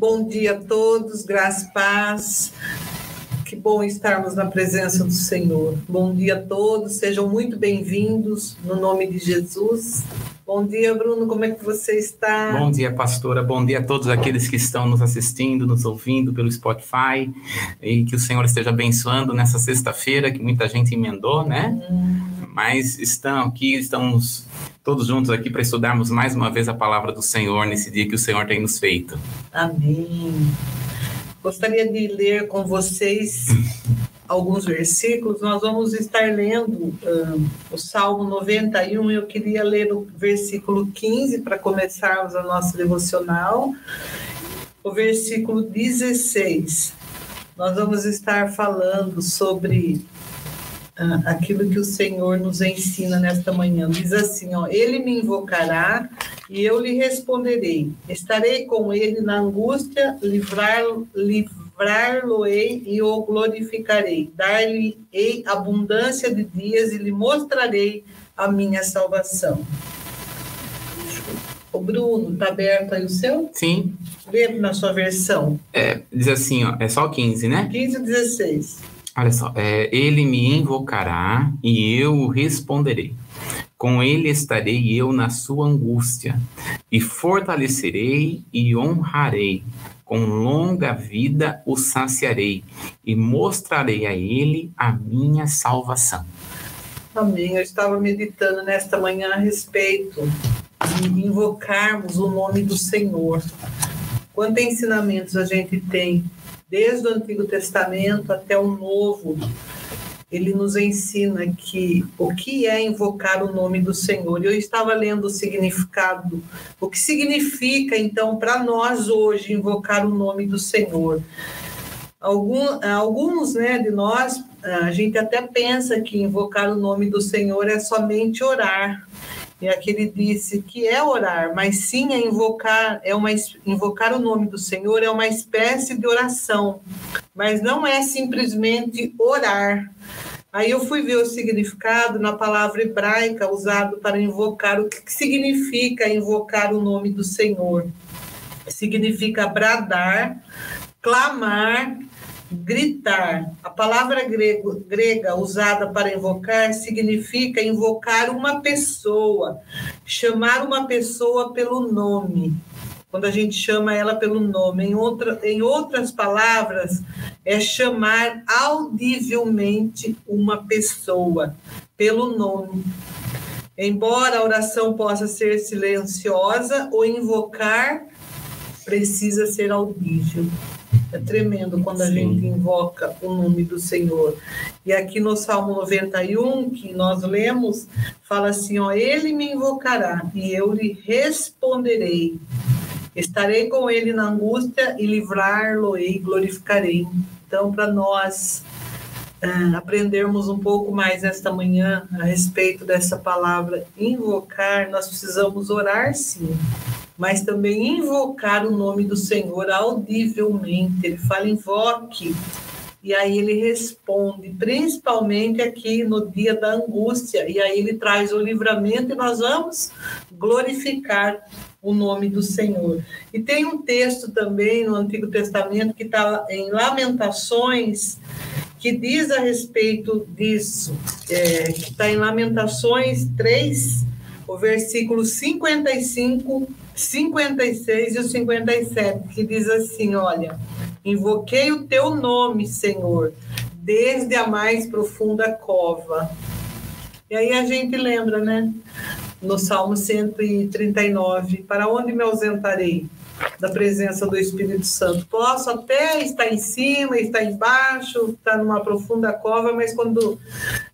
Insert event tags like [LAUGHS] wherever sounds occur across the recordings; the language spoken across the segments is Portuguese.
Bom dia a todos, graça e paz. Que bom estarmos na presença do Senhor. Bom dia a todos, sejam muito bem-vindos no nome de Jesus. Bom dia, Bruno, como é que você está? Bom dia, pastora. Bom dia a todos aqueles que estão nos assistindo, nos ouvindo pelo Spotify. E que o Senhor esteja abençoando nessa sexta-feira, que muita gente emendou, né? Hum. Mas estão aqui, estamos todos juntos aqui para estudarmos mais uma vez a palavra do Senhor nesse dia que o Senhor tem nos feito. Amém. Gostaria de ler com vocês [LAUGHS] alguns versículos. Nós vamos estar lendo uh, o Salmo 91. Eu queria ler o versículo 15 para começarmos a nossa devocional. O versículo 16. Nós vamos estar falando sobre aquilo que o Senhor nos ensina nesta manhã. Diz assim: ó, Ele me invocará e eu lhe responderei. Estarei com ele na angústia, livrar-lo. Livrar-lo-ei e o glorificarei, dar-lhe-ei abundância de dias e lhe mostrarei a minha salvação. O Bruno, está aberto aí o seu? Sim. Lê na sua versão. É, diz assim, ó, é só 15, né? 15 e 16. Olha só, é, ele me invocará e eu responderei. Com ele estarei eu na sua angústia, e fortalecerei e honrarei. Com longa vida o saciarei, e mostrarei a ele a minha salvação. Amém. Eu estava meditando nesta manhã a respeito de invocarmos o nome do Senhor. Quantos ensinamentos a gente tem, desde o Antigo Testamento até o Novo, ele nos ensina que o que é invocar o nome do Senhor. Eu estava lendo o significado, o que significa então para nós hoje invocar o nome do Senhor. Algum, alguns né, de nós, a gente até pensa que invocar o nome do Senhor é somente orar. E aqui ele disse que é orar, mas sim é invocar, é uma invocar o nome do Senhor é uma espécie de oração, mas não é simplesmente orar. Aí eu fui ver o significado na palavra hebraica usado para invocar o que significa invocar o nome do Senhor. Significa bradar, clamar, gritar. A palavra grego, grega usada para invocar significa invocar uma pessoa, chamar uma pessoa pelo nome. Quando a gente chama ela pelo nome, em, outra, em outras palavras, é chamar audivelmente uma pessoa pelo nome. Embora a oração possa ser silenciosa, o invocar precisa ser audível. É tremendo quando a Sim. gente invoca o nome do Senhor. E aqui no Salmo 91, que nós lemos, fala assim: ó, Ele me invocará e eu lhe responderei. Estarei com ele na angústia e livrar-lo-ei, glorificarei. Então, para nós uh, aprendermos um pouco mais esta manhã a respeito dessa palavra invocar, nós precisamos orar sim mas também invocar o nome do Senhor audivelmente. Ele fala invoque, e aí ele responde, principalmente aqui no dia da angústia, e aí ele traz o livramento e nós vamos glorificar o nome do Senhor. E tem um texto também no Antigo Testamento que está em Lamentações, que diz a respeito disso, é, que está em Lamentações 3, o versículo 55 56 e o 57, que diz assim: Olha, invoquei o teu nome, Senhor, desde a mais profunda cova. E aí a gente lembra, né? No Salmo 139, para onde me ausentarei? da presença do Espírito Santo. Posso até estar em cima, estar embaixo, estar numa profunda cova, mas quando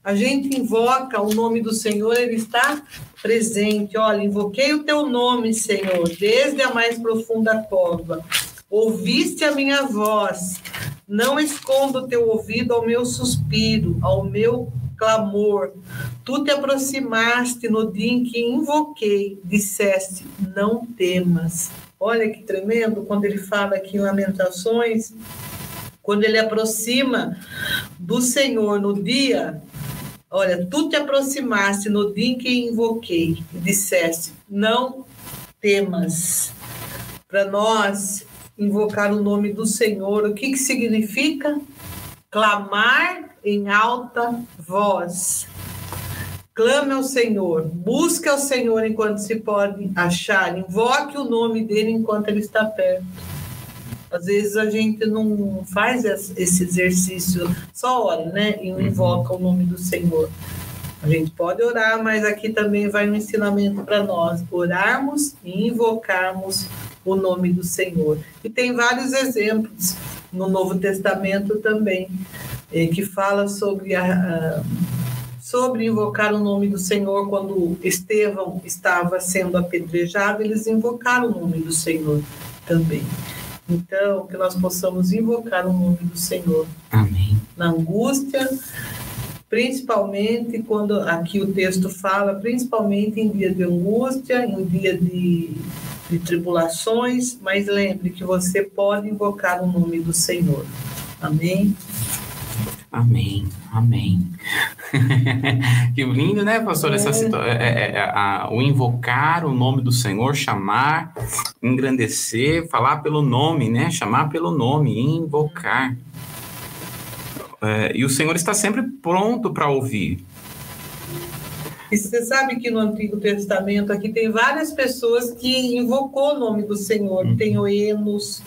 a gente invoca o nome do Senhor, ele está presente. Olha, invoquei o teu nome, Senhor, desde a mais profunda cova. Ouviste a minha voz. Não esconda o teu ouvido ao meu suspiro, ao meu clamor. Tu te aproximaste no dia em que invoquei, disseste: Não temas. Olha que tremendo quando ele fala aqui em Lamentações, quando ele aproxima do Senhor no dia, olha, tu te aproximaste no dia em que invoquei e disseste: Não temas. Para nós, invocar o nome do Senhor. O que, que significa? Clamar em alta voz. Clame ao Senhor, busque ao Senhor enquanto se pode achar, invoque o nome dele enquanto ele está perto. Às vezes a gente não faz esse exercício, só ora, né? E invoca o nome do Senhor. A gente pode orar, mas aqui também vai um ensinamento para nós: orarmos e invocarmos o nome do Senhor. E tem vários exemplos no Novo Testamento também, eh, que fala sobre a, sobre invocar o nome do Senhor quando Estevão estava sendo apedrejado, eles invocaram o nome do Senhor também. Então, que nós possamos invocar o nome do Senhor. Amém. Na angústia, principalmente quando aqui o texto fala, principalmente em dia de angústia, em dia de, de tribulações, mas lembre que você pode invocar o nome do Senhor. Amém. Amém, amém. [LAUGHS] que lindo, né, pastor? Essa é. É, é, é, o invocar o nome do Senhor, chamar, engrandecer, falar pelo nome, né? Chamar pelo nome, invocar. É, e o Senhor está sempre pronto para ouvir. E você sabe que no Antigo Testamento aqui tem várias pessoas que invocou o nome do Senhor. Uhum. Tem o Enos,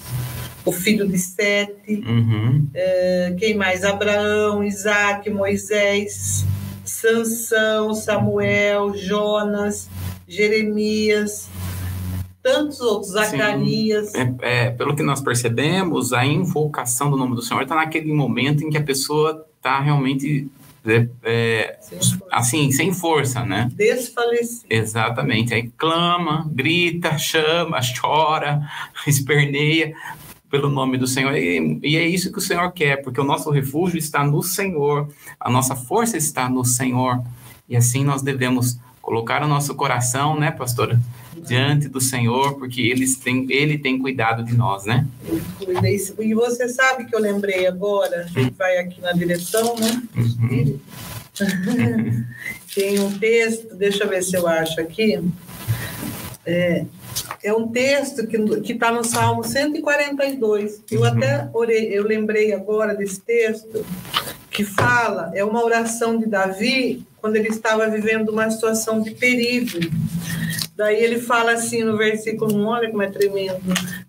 o filho de Sete, uhum. é, quem mais? Abraão, Isaac, Moisés, Sansão, Samuel, Jonas, Jeremias, tantos outros, Zacarias. É, é, pelo que nós percebemos, a invocação do nome do Senhor está naquele momento em que a pessoa está realmente é, é, sem assim, sem força, né? Desfalecido. Exatamente. Aí clama, grita, chama, chora, [LAUGHS] esperneia, pelo nome do Senhor. E, e, é isso que o Senhor quer, porque o nosso refúgio está no Senhor, a nossa força está no Senhor. E assim nós devemos colocar o nosso coração, né, pastora, diante do Senhor, porque eles têm, ele tem cuidado de nós, né? E você sabe que eu lembrei agora, a gente vai aqui na direção, né? Uhum. [LAUGHS] tem um texto, deixa eu ver se eu acho aqui. É, é um texto que está no Salmo 142. Eu uhum. até orei, eu lembrei agora desse texto que fala, é uma oração de Davi quando ele estava vivendo uma situação de perigo. Daí ele fala assim no versículo 1, olha como é tremendo.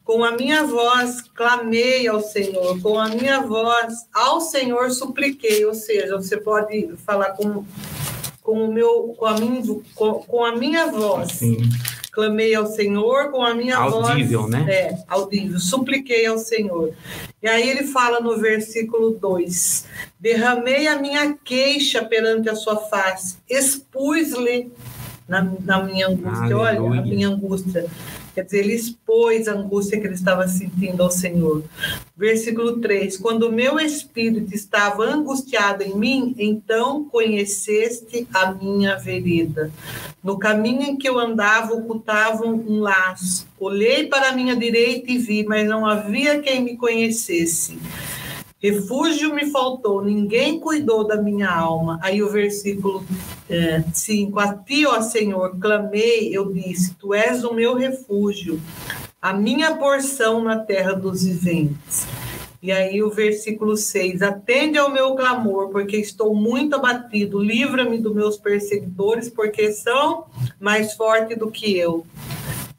Com a minha voz clamei ao Senhor, com a minha voz ao Senhor supliquei. Ou seja, você pode falar com, com, o meu, com, a, minha, com, com a minha voz. Sim clamei ao Senhor com a minha audível, voz. né? É, audível. Supliquei ao Senhor. E aí ele fala no versículo 2: Derramei a minha queixa perante a sua face, expus-lhe na, na minha angústia. Aleluia. Olha, a minha angústia. Quer dizer, ele expôs a angústia que ele estava sentindo ao Senhor. Versículo 3: Quando o meu espírito estava angustiado em mim, então conheceste a minha vereda. No caminho em que eu andava, ocultavam um laço. Olhei para a minha direita e vi, mas não havia quem me conhecesse. Refúgio me faltou, ninguém cuidou da minha alma. Aí o versículo 5: é, A ti, ó Senhor, clamei, eu disse: Tu és o meu refúgio, a minha porção na terra dos viventes. E aí o versículo 6: Atende ao meu clamor, porque estou muito abatido. Livra-me dos meus perseguidores, porque são mais fortes do que eu.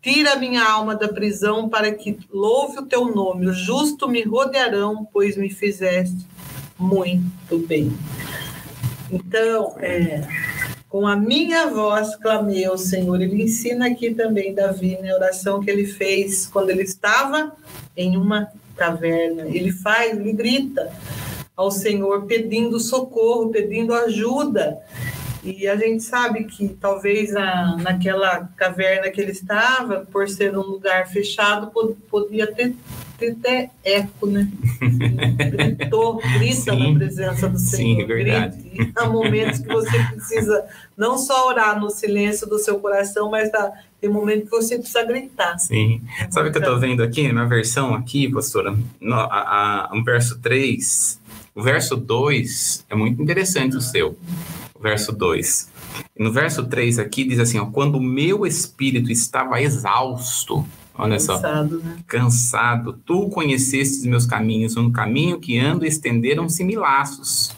Tira minha alma da prisão para que louve o teu nome. Os justos me rodearão, pois me fizeste muito bem. Então, é, com a minha voz clamei ao Senhor. Ele ensina aqui também, Davi, na oração que ele fez quando ele estava em uma caverna. Ele faz, ele grita ao Senhor pedindo socorro, pedindo ajuda. E a gente sabe que talvez na, naquela caverna que ele estava, por ser um lugar fechado, podia ter, ter até eco, né? [LAUGHS] Gritou, grita sim, na presença do Senhor. Sim, é verdade. Há momentos que você precisa não só orar no silêncio do seu coração, mas tá, tem momentos que você precisa gritar. Sim. Sabe o que eu estou vendo aqui, na versão aqui, pastora? No, a, a, verso 3, o verso 2 é muito interessante o seu verso 2. No verso 3 aqui diz assim, ó, quando o meu espírito estava exausto, Olha Cansado, só. Né? Cansado. Tu conhecestes meus caminhos, no caminho que ando estenderam-se mil laços.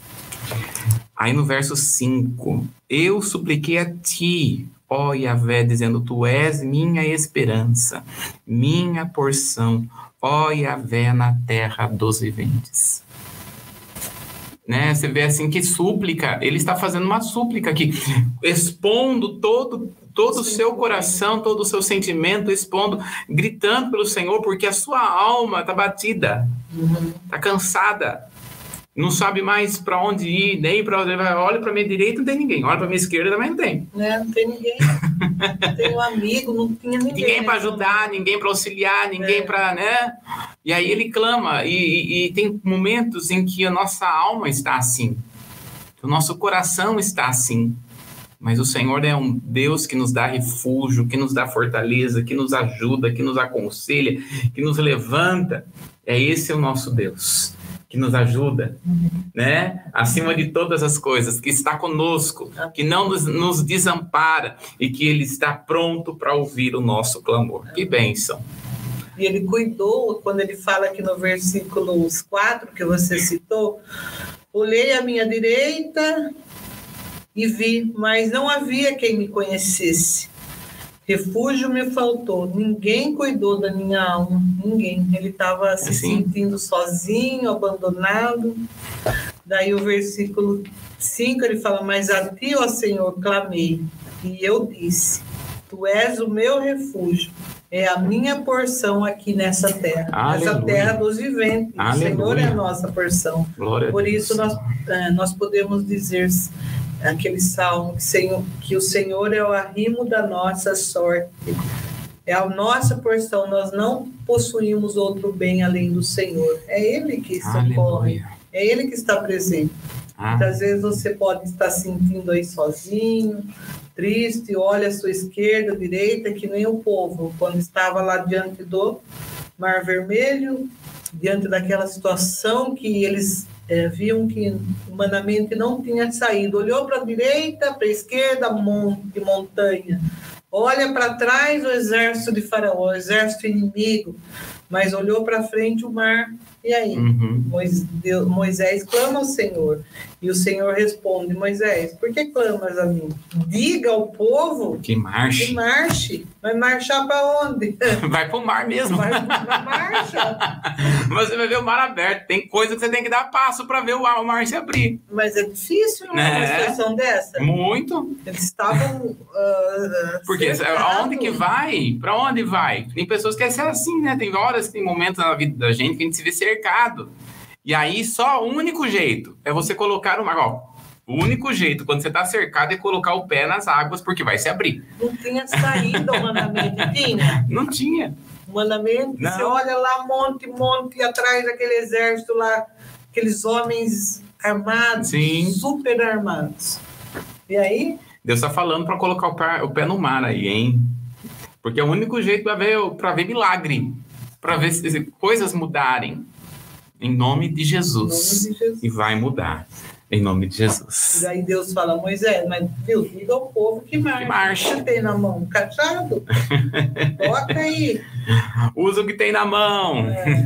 Aí no verso 5, eu supliquei a ti, ó Yahvé, dizendo, tu és minha esperança, minha porção, ó Yahvé na terra dos viventes né? Você vê assim que súplica, ele está fazendo uma súplica aqui, expondo todo todo o seu coração, todo o seu sentimento, expondo, gritando pelo Senhor, porque a sua alma está batida, está cansada, não sabe mais para onde ir, nem para onde vai. Olha para minha direita, não tem ninguém. Olha para minha esquerda, também não tem. Né? Não tem ninguém. não [LAUGHS] tem um amigo, não tinha ninguém. Ninguém para ajudar, ninguém para auxiliar, ninguém é. para, né? E aí ele clama. E, e, e, tem momentos em que a nossa alma está assim, o nosso coração está assim. Mas o Senhor é um Deus que nos dá refúgio, que nos dá fortaleza, que nos ajuda, que nos aconselha, que nos levanta. É esse o nosso Deus que nos ajuda, uhum. né? Acima de todas as coisas, que está conosco, que não nos, nos desampara e que Ele está pronto para ouvir o nosso clamor. Que bênção! E Ele cuidou, quando Ele fala aqui no versículo 4 que você citou, olhei à minha direita e vi, mas não havia quem me conhecesse. Refúgio me faltou, ninguém cuidou da minha alma, ninguém. Ele estava se assim? sentindo sozinho, abandonado. Daí o versículo 5 ele fala: Mas a ti, ó Senhor, clamei, e eu disse: Tu és o meu refúgio, é a minha porção aqui nessa terra, Aleluia. nessa terra dos viventes. Aleluia. O Senhor é a nossa porção. Glória Por isso nós, é, nós podemos dizer aquele salmo que, Senhor, que o Senhor é o arrimo da nossa sorte. É a nossa porção, nós não possuímos outro bem além do Senhor. É Ele que socorre, é Ele que está presente. Ah. Muitas vezes você pode estar sentindo aí sozinho, triste, olha à sua esquerda, direita, que nem o povo, quando estava lá diante do Mar Vermelho, diante daquela situação que eles é, viam que humanamente não tinha saído. Olhou para a direita, para a esquerda, monte, montanha. Olha para trás o exército de Faraó, o exército inimigo, mas olhou para frente o mar e aí, uhum. Moisés clama ao Senhor. E o Senhor responde: Moisés, por que clamas a mim? Diga ao povo que marche. Que marche. Vai marchar para onde? [LAUGHS] Vai para o mar mesmo. Vai, marcha. [LAUGHS] você vai ver o mar aberto. Tem coisa que você tem que dar passo para ver o mar se abrir. Mas é difícil uma é. situação dessa. Muito. Eles estavam. Uh, Porque aonde que vai? Para onde vai? Tem pessoas que é assim, né? Tem horas, tem momentos na vida da gente que a gente se vê cercado. E aí, só o único jeito é você colocar uma. Ó, o único jeito, quando você está cercado, é colocar o pé nas águas, porque vai se abrir. Não tinha saída humanamente, tinha? Não tinha. Humanamente, Não. você olha lá, monte, monte, atrás daquele exército lá, aqueles homens armados, Sim. super armados. E aí? Deus está falando para colocar o pé, o pé no mar aí, hein? Porque é o único jeito para ver, ver milagre para ver se coisas mudarem. Em nome de Jesus. Em nome de Jesus. E vai mudar. Em nome de Jesus. E aí Deus fala, Moisés, mas viu, diga ao povo que marcha. Que marcha. Tem na mão um cachado? [LAUGHS] Toca aí. Usa o que tem na mão. É.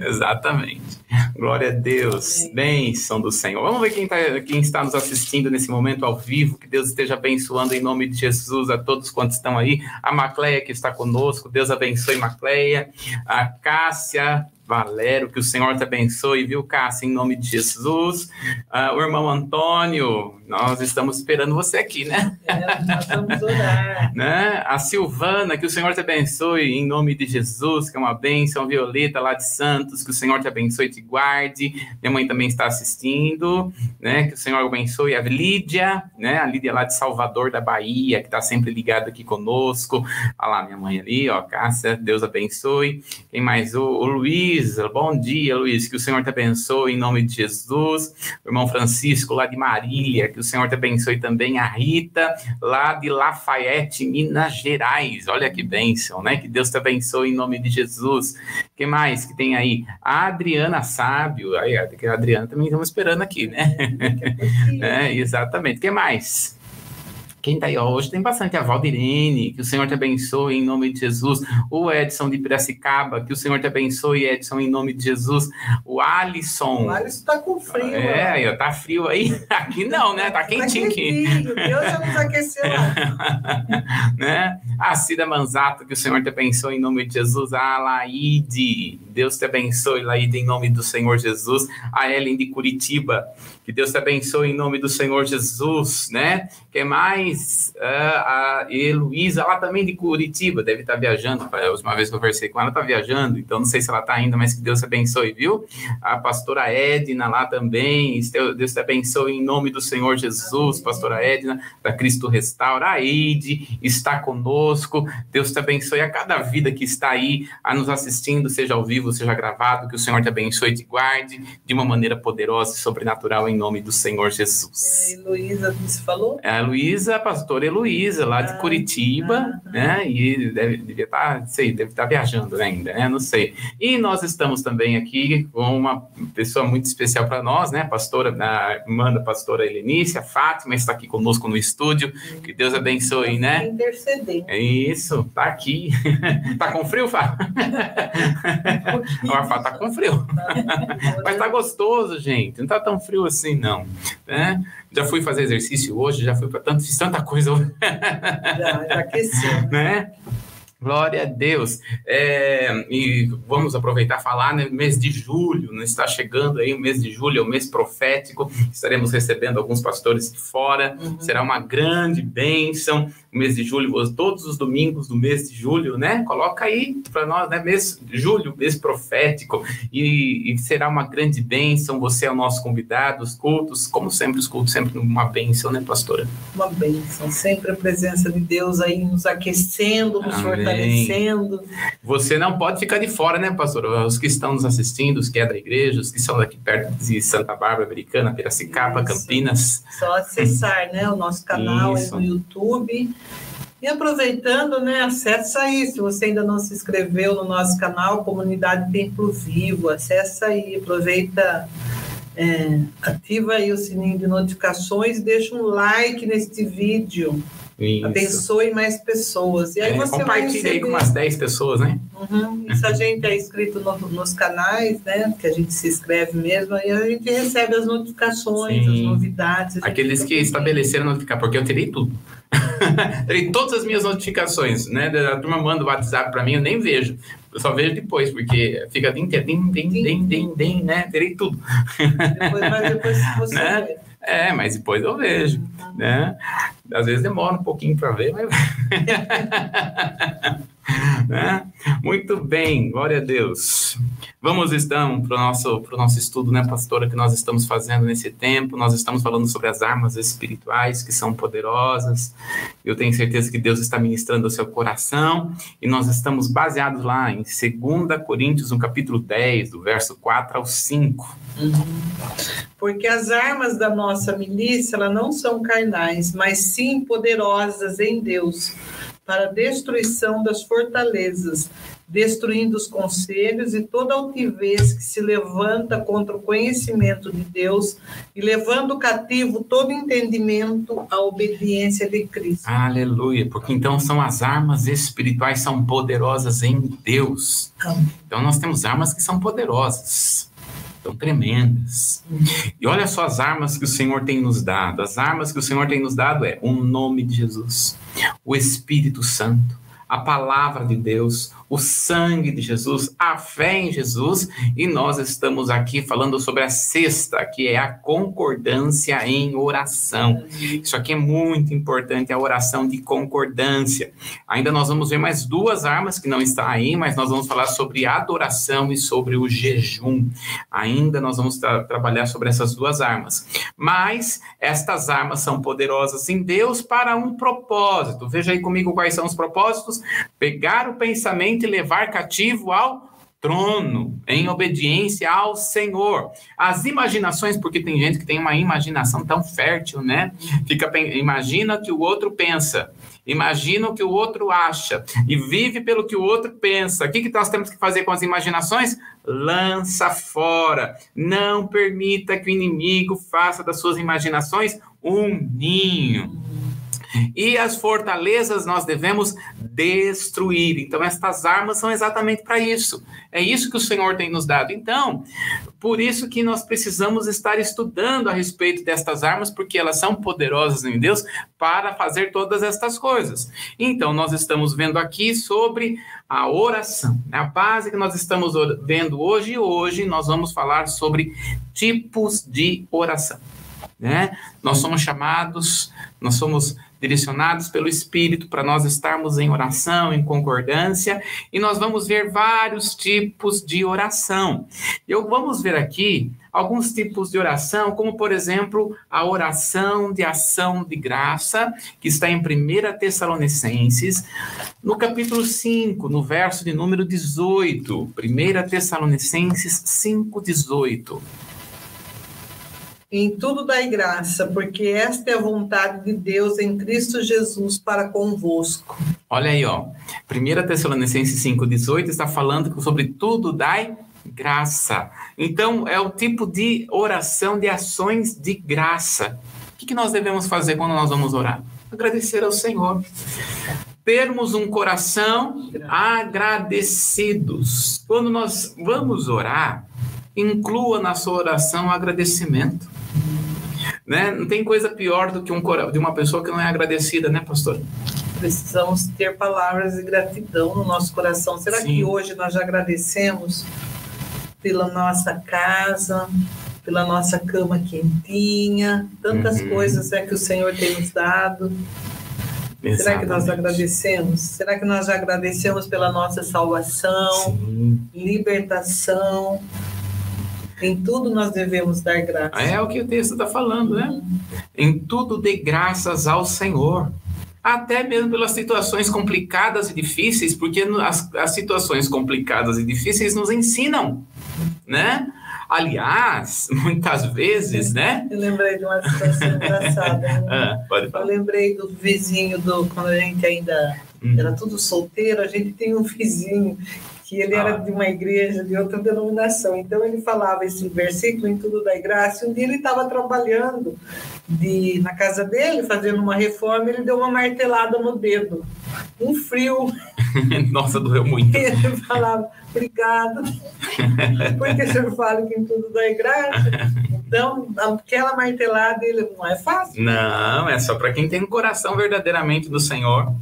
[LAUGHS] Exatamente. Glória a Deus. É. Bênção do Senhor. Vamos ver quem, tá, quem está nos assistindo nesse momento ao vivo. Que Deus esteja abençoando em nome de Jesus a todos quantos estão aí. A Macleia que está conosco. Deus abençoe Macleia. A Cássia, Valério, que o Senhor te abençoe, viu, Cássia, em nome de Jesus. Uh, o irmão Antônio, nós estamos esperando você aqui, né? É, nós vamos orar. [LAUGHS] né? A Silvana, que o Senhor te abençoe, em nome de Jesus, que é uma bênção. Violeta, lá de Santos, que o Senhor te abençoe e te guarde. Minha mãe também está assistindo, né? Que o Senhor abençoe. A Lídia, né? A Lídia lá de Salvador, da Bahia, que está sempre ligada aqui conosco. Olha lá, minha mãe ali, ó, Cássia, Deus abençoe. Quem mais? O, o Luiz Luiz, bom dia, Luiz, que o Senhor te abençoe em nome de Jesus. O irmão Francisco, lá de Marília, que o Senhor te abençoe também. A Rita, lá de Lafayette, Minas Gerais. Olha que bênção, né? Que Deus te abençoe em nome de Jesus. que mais que tem aí? A Adriana Sábio. Aí, a Adriana também estamos esperando aqui, né? [LAUGHS] é, exatamente. que mais? Quem tá aí? Hoje tem bastante. A Valdirene, que o Senhor te abençoe em nome de Jesus. O Edson de Piracicaba, que o Senhor te abençoe, Edson, em nome de Jesus. O Alisson. O Alisson tá com frio. É, aí, tá frio aí. [LAUGHS] Aqui não, né? Tá quentinho aqui. Deus já nos aqueceu. [LAUGHS] né? A Cida Manzato, que o Senhor te abençoe em nome de Jesus. A Laide, Deus te abençoe, Laide, em nome do Senhor Jesus. A Ellen de Curitiba, que Deus te abençoe em nome do Senhor Jesus, né? Quem mais? Uh, a Heloísa, lá também de Curitiba, deve estar viajando. A última vez que eu conversei com ela, está viajando, então não sei se ela está ainda, mas que Deus te abençoe, viu? A pastora Edna lá também, Deus te abençoe em nome do Senhor Jesus, pastora Edna, da Cristo Restaura. A Eide está conosco, Deus te abençoe a cada vida que está aí a nos assistindo, seja ao vivo, seja gravado, que o Senhor te abençoe e te guarde de uma maneira poderosa e sobrenatural em nome do Senhor Jesus. É, Heloísa, você falou? É a Luísa, a pastora Heloísa, lá de ah, Curitiba, ah, né? E deve, deve estar, tá, sei, deve estar tá viajando ainda, né? Não sei. E nós estamos também aqui com uma pessoa muito especial para nós, né? Pastora, a irmã da pastora Helenice, a Fátima, está aqui conosco no estúdio. Que Deus abençoe, né? Interceder. É isso, tá aqui. [LAUGHS] tá com frio, Fá? [LAUGHS] Um a Fá tá com frio. [LAUGHS] Mas tá gostoso, gente. Não tá tão frio assim, não. Né? Já fui fazer exercício hoje, já fui para tanto, fiz tanta coisa hoje. Já, já aqueceu. [LAUGHS] né? Glória a Deus. É, e vamos aproveitar e falar, né? Mês de julho, né, está chegando aí o mês de julho, é o mês profético. Estaremos recebendo alguns pastores de fora. Uhum. Será uma grande bênção o mês de julho, todos os domingos do mês de julho, né? Coloca aí para nós, né? Mês de julho, mês profético, e, e, será uma grande bênção. Você é o nosso convidado, os cultos, como sempre, os cultos, sempre uma bênção, né, pastora? Uma bênção, sempre a presença de Deus aí nos aquecendo, nos Amém. Fortalecendo. Você não pode ficar de fora, né, pastora? Os que estão nos assistindo, os que é da igreja, os que são daqui perto de Santa Bárbara, Americana, Piracicaba, Isso. Campinas. Só acessar, né, o nosso canal no YouTube e aproveitando, né, acessa aí, se você ainda não se inscreveu no nosso canal, Comunidade Templo Vivo, acessa aí, aproveita, é, ativa aí o sininho de notificações, deixa um like neste vídeo, isso. abençoe mais pessoas. E aí é, você compartilha aí com umas 10 pessoas, né? Uhum, [LAUGHS] se a gente é inscrito no, nos canais, né, que a gente se inscreve mesmo, aí a gente recebe as notificações, Sim. as novidades. Aqueles que estabeleceram notificar, porque eu terei tudo. [LAUGHS] Terei todas as minhas notificações, né? A turma manda o WhatsApp para mim, eu nem vejo. Eu só vejo depois, porque fica din, din, din, din, din, din, né? Terei tudo. Depois, mas depois [LAUGHS] você né? vê. É, mas depois eu vejo, né? Às vezes demora um pouquinho para ver, mas... [LAUGHS] [LAUGHS] né? Muito bem, glória a Deus. Vamos então para o nosso, nosso estudo, né, pastora, que nós estamos fazendo nesse tempo. Nós estamos falando sobre as armas espirituais que são poderosas. Eu tenho certeza que Deus está ministrando ao seu coração. E nós estamos baseados lá em 2 Coríntios, no capítulo 10, do verso 4 ao 5. Uhum. Porque as armas da nossa milícia não são carnais, mas sim poderosas em Deus para a destruição das fortalezas, destruindo os conselhos e toda altivez que se levanta contra o conhecimento de Deus e levando cativo todo entendimento à obediência de Cristo. Aleluia, porque então são as armas espirituais são poderosas em Deus. Então nós temos armas que são poderosas tão tremendas. E olha só as armas que o Senhor tem nos dado. As armas que o Senhor tem nos dado é o nome de Jesus, o Espírito Santo, a palavra de Deus, o sangue de Jesus, a fé em Jesus, e nós estamos aqui falando sobre a sexta, que é a concordância em oração. Isso aqui é muito importante, a oração de concordância. Ainda nós vamos ver mais duas armas que não estão aí, mas nós vamos falar sobre adoração e sobre o jejum. Ainda nós vamos tra trabalhar sobre essas duas armas. Mas estas armas são poderosas em Deus para um propósito. Veja aí comigo quais são os propósitos: pegar o pensamento e levar cativo ao trono, em obediência ao Senhor. As imaginações, porque tem gente que tem uma imaginação tão fértil, né? Fica imagina que o outro pensa, imagina o que o outro acha e vive pelo que o outro pensa. O que nós temos que fazer com as imaginações? Lança fora. Não permita que o inimigo faça das suas imaginações um ninho. E as fortalezas nós devemos destruir. Então, estas armas são exatamente para isso. É isso que o Senhor tem nos dado. Então, por isso que nós precisamos estar estudando a respeito destas armas, porque elas são poderosas em Deus para fazer todas estas coisas. Então, nós estamos vendo aqui sobre a oração. A base que nós estamos vendo hoje e hoje nós vamos falar sobre tipos de oração. Né? Nós somos chamados, nós somos direcionados pelo Espírito para nós estarmos em oração, em concordância, e nós vamos ver vários tipos de oração. Eu vamos ver aqui alguns tipos de oração, como por exemplo, a oração de ação de graça, que está em 1 Tessalonicenses, no capítulo 5, no verso de número 18. 1 Tessalonicenses 5, 18. Em tudo dai graça, porque esta é a vontade de Deus em Cristo Jesus para convosco. Olha aí, ó. 1 Tessalonicenses 5,18 está falando sobre tudo dai graça. Então, é o tipo de oração de ações de graça. O que, que nós devemos fazer quando nós vamos orar? Agradecer ao Senhor. Termos um coração agradecidos. Quando nós vamos orar, inclua na sua oração agradecimento. Né? Não tem coisa pior do que um de uma pessoa que não é agradecida, né, pastor? Precisamos ter palavras de gratidão no nosso coração. Será Sim. que hoje nós já agradecemos pela nossa casa, pela nossa cama quentinha, tantas uhum. coisas é que o Senhor tem nos dado? Exatamente. Será que nós agradecemos? Será que nós já agradecemos pela nossa salvação, Sim. libertação? Em tudo nós devemos dar graças. É o que o texto está falando, né? Em tudo dê graças ao Senhor. Até mesmo pelas situações complicadas e difíceis, porque as, as situações complicadas e difíceis nos ensinam, né? Aliás, [LAUGHS] muitas vezes, né? Eu lembrei de uma situação engraçada. Né? [LAUGHS] Ah, pode falar. Eu lembrei do vizinho do quando a gente ainda hum. era tudo solteiro, a gente tem um vizinho que ele era ah. de uma igreja de outra denominação. Então ele falava esse versículo em tudo da graça. Um dia ele estava trabalhando de, na casa dele, fazendo uma reforma, ele deu uma martelada no dedo. Um frio. [LAUGHS] Nossa, doeu muito. [LAUGHS] Ele falava, obrigado, porque o senhor fala que em tudo dá graça. Então, aquela martelada, ele não é fácil. Não, é só para quem tem o um coração verdadeiramente do Senhor.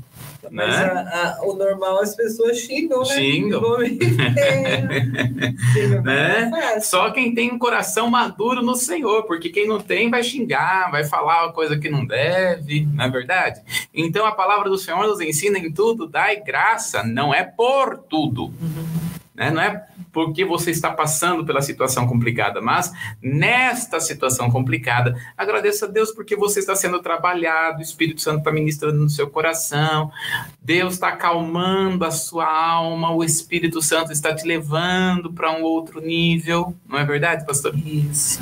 Mas né? a, a, o normal as pessoas xingam, né? Xingam. [LAUGHS] né? É Só quem tem um coração maduro no Senhor, porque quem não tem vai xingar, vai falar uma coisa que não deve, não é verdade? Então a palavra do Senhor nos ensina em tudo, dai graça, não é por tudo. Uhum. Né? Não é porque você está passando pela situação complicada, mas nesta situação complicada, agradeça a Deus porque você está sendo trabalhado, o Espírito Santo está ministrando no seu coração, Deus está acalmando a sua alma, o Espírito Santo está te levando para um outro nível, não é verdade, pastor? Isso.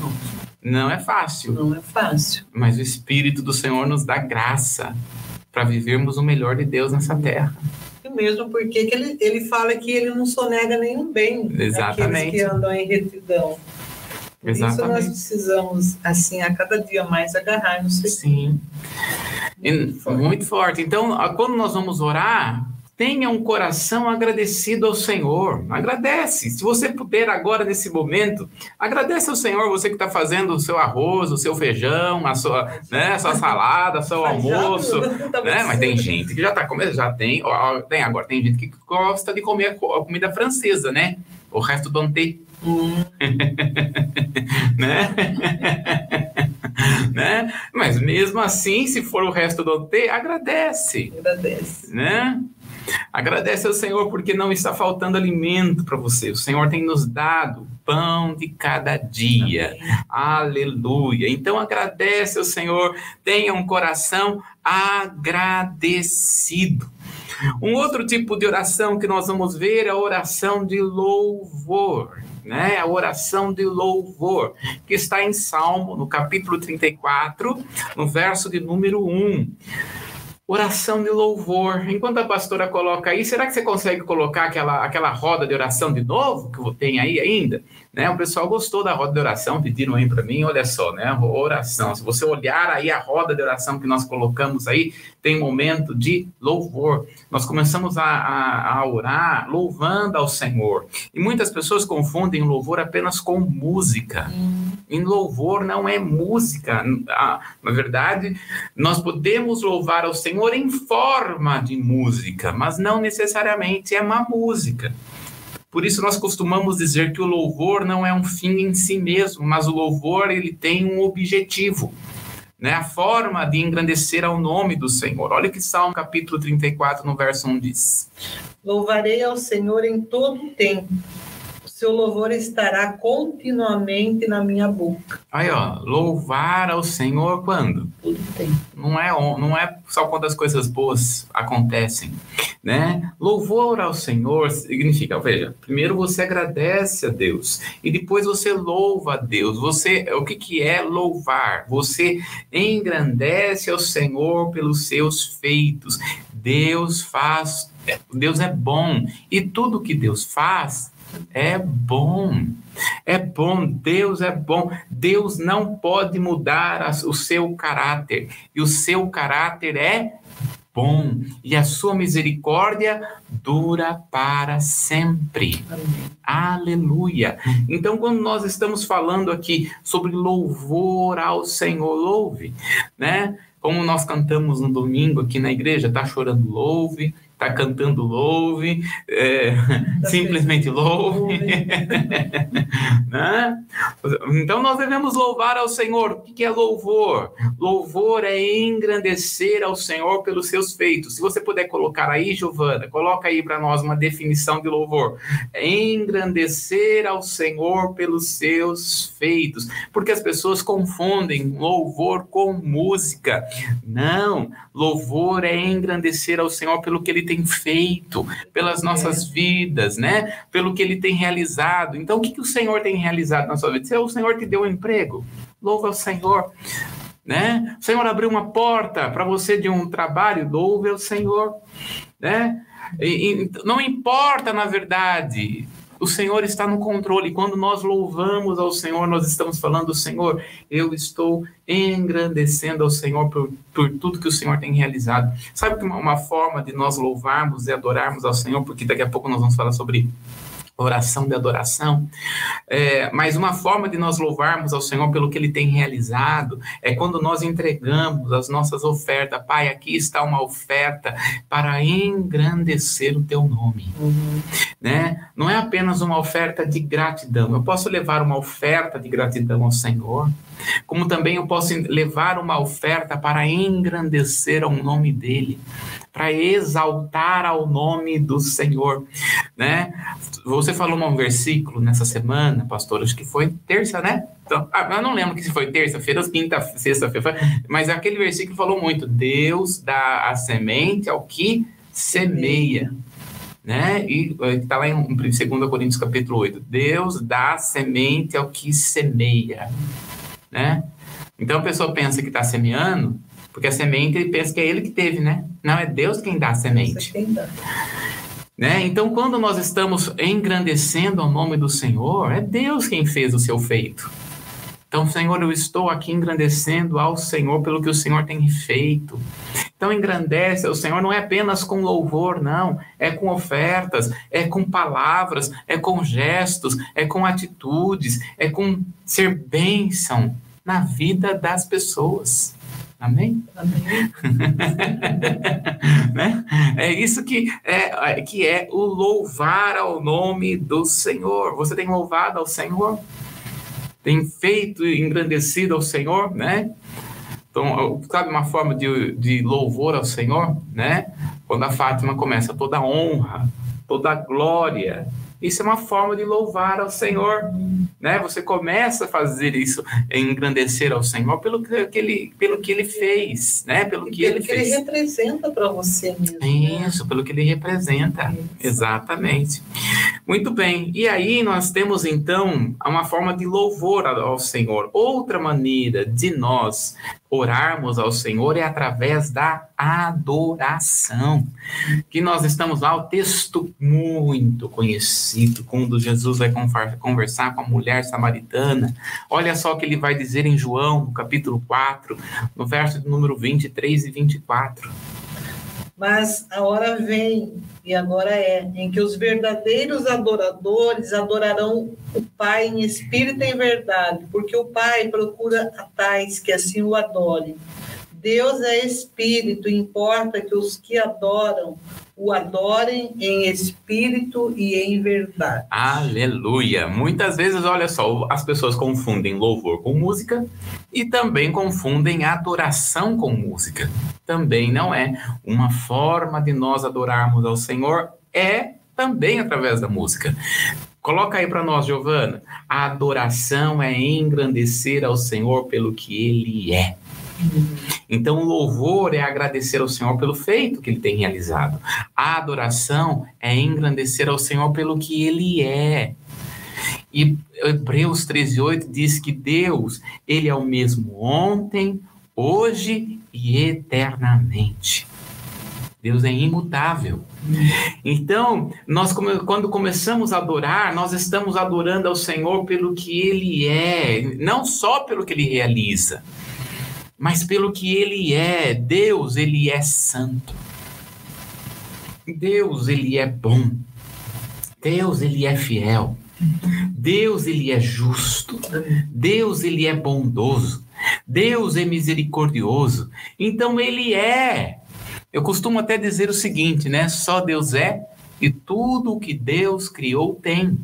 Não é fácil. Não é fácil. Mas o Espírito do Senhor nos dá graça para vivermos o melhor de Deus nessa terra mesmo porque ele, ele fala que ele não sonega nenhum bem Exatamente. que andam em retidão. Exatamente. isso nós precisamos, assim, a cada dia mais agarrar no Senhor. Sim. Muito, forte. muito forte. Então, quando nós vamos orar, tenha um coração agradecido ao Senhor. Agradece. Se você puder agora, nesse momento, agradece ao Senhor, você que está fazendo o seu arroz, o seu feijão, a sua, né, a sua salada, o seu [LAUGHS] almoço. né? Mas tem gente que já está comendo, já tem, ó, tem agora, tem gente que gosta de comer a comida francesa, né? O resto do ante. Hum. [LAUGHS] né? [LAUGHS] né? Mas mesmo assim, se for o resto do ante, agradece. Agradece. Né? Agradece ao Senhor porque não está faltando alimento para você. O Senhor tem nos dado pão de cada dia. Amém. Aleluia. Então agradece ao Senhor, tenha um coração agradecido. Um outro tipo de oração que nós vamos ver é a oração de louvor. Né, a oração de louvor, que está em Salmo, no capítulo 34, no verso de número 1. Oração de louvor. Enquanto a pastora coloca aí, será que você consegue colocar aquela, aquela roda de oração de novo que tem aí ainda? Né? O pessoal gostou da roda de oração, pediram aí para mim, olha só, né? Oração. Se você olhar aí a roda de oração que nós colocamos aí, tem momento de louvor. Nós começamos a, a, a orar louvando ao Senhor. E muitas pessoas confundem louvor apenas com música. Hum. Em louvor não é música. Na verdade, nós podemos louvar ao Senhor em forma de música, mas não necessariamente é uma música. Por isso nós costumamos dizer que o louvor não é um fim em si mesmo, mas o louvor ele tem um objetivo. Né, a forma de engrandecer ao nome do Senhor. Olha que Salmo capítulo 34, no verso 1 diz: Louvarei ao Senhor em todo o tempo seu louvor estará continuamente na minha boca. Aí, ó, louvar ao Senhor quando? Todo tempo. Não é, não é só quando as coisas boas acontecem, né? Louvor ao Senhor significa, veja, primeiro você agradece a Deus e depois você louva a Deus. Você, o que que é louvar? Você engrandece ao Senhor pelos seus feitos. Deus faz Deus é bom e tudo que Deus faz é bom. É bom, Deus é bom. Deus não pode mudar o seu caráter. E o seu caráter é bom. E a sua misericórdia dura para sempre. Aleluia. Então, quando nós estamos falando aqui sobre louvor ao Senhor, louve, né? Como nós cantamos no domingo aqui na igreja, tá chorando louve, está cantando louve, é, simplesmente louve. [LAUGHS] né? Então nós devemos louvar ao Senhor. O que é louvor? Louvor é engrandecer ao Senhor pelos seus feitos. Se você puder colocar aí, Giovana, coloca aí para nós uma definição de louvor. É engrandecer ao Senhor pelos seus feitos. Porque as pessoas confundem louvor com música. Não, louvor é engrandecer ao Senhor pelo que ele tem tem feito, pelas nossas é. vidas, né? Pelo que ele tem realizado. Então, o que, que o Senhor tem realizado na sua vida? Se o Senhor te deu um emprego, louva o Senhor. Né? O Senhor abriu uma porta para você de um trabalho, louve o Senhor. Né? E, e, não importa, na verdade, o Senhor está no controle. Quando nós louvamos ao Senhor, nós estamos falando, Senhor, eu estou engrandecendo ao Senhor por, por tudo que o Senhor tem realizado. Sabe que uma, uma forma de nós louvarmos e adorarmos ao Senhor, porque daqui a pouco nós vamos falar sobre oração de adoração. É, mas uma forma de nós louvarmos ao Senhor pelo que Ele tem realizado é quando nós entregamos as nossas ofertas. Pai, aqui está uma oferta para engrandecer o Teu nome. Uhum. Né? Não é apenas uma oferta de gratidão. Eu posso levar uma oferta de gratidão ao Senhor, como também eu posso levar uma oferta para engrandecer o nome dEle para exaltar ao nome do Senhor, né? Você falou um versículo nessa semana, pastor, acho que foi terça, né? Então, ah, eu não lembro que se foi terça-feira ou quinta, sexta-feira, mas aquele versículo falou muito: Deus dá a semente ao que semeia. Né? E está lá em 2 Coríntios capítulo 8. Deus dá semente ao que semeia. Né? Então a pessoa pensa que está semeando, porque a semente ele pensa que é ele que teve, né? Não, é Deus quem dá a semente. Né? Então, quando nós estamos engrandecendo o nome do Senhor, é Deus quem fez o seu feito. Então, Senhor, eu estou aqui engrandecendo ao Senhor pelo que o Senhor tem feito. Então, engrandece o Senhor não é apenas com louvor, não. É com ofertas, é com palavras, é com gestos, é com atitudes, é com ser bênção na vida das pessoas. Amém? Amém. [LAUGHS] né? É isso que é, que é o louvar ao nome do Senhor. Você tem louvado ao Senhor? Tem feito e engrandecido ao Senhor, né? Então, sabe uma forma de, de louvor ao Senhor, né? Quando a Fátima começa toda a honra, toda a glória, isso é uma forma de louvar ao Senhor, né? Você começa a fazer isso, engrandecer ao Senhor pelo que ele, pelo que ele fez, né? Pelo que ele fez. ele representa para você mesmo. Isso, pelo que ele representa. Isso. Exatamente. Muito bem. E aí nós temos então uma forma de louvor ao Senhor. Outra maneira de nós orarmos ao Senhor é através da adoração. Que nós estamos lá, o texto muito conhecido, quando Jesus vai conversar com a mulher samaritana. Olha só o que ele vai dizer em João, no capítulo 4, no verso número 23 e 24. Mas a hora vem, e agora é, em que os verdadeiros adoradores adorarão o Pai em espírito e em verdade, porque o Pai procura a tais que assim o adorem. Deus é espírito, importa que os que adoram o adorem em espírito e em verdade. Aleluia! Muitas vezes, olha só, as pessoas confundem louvor com música e também confundem adoração com música. Também não é uma forma de nós adorarmos ao Senhor, é também através da música. Coloca aí para nós, Giovana. A adoração é engrandecer ao Senhor pelo que ele é. Então, o louvor é agradecer ao Senhor pelo feito que ele tem realizado. A adoração é engrandecer ao Senhor pelo que ele é. E Hebreus 13:8 diz que Deus, ele é o mesmo ontem, hoje e eternamente. Deus é imutável. Então, nós quando começamos a adorar, nós estamos adorando ao Senhor pelo que ele é, não só pelo que ele realiza mas pelo que ele é. Deus, ele é santo. Deus, ele é bom. Deus, ele é fiel. Deus, ele é justo. Deus, ele é bondoso. Deus é misericordioso. Então, ele é. Eu costumo até dizer o seguinte, né? Só Deus é e tudo o que Deus criou tem.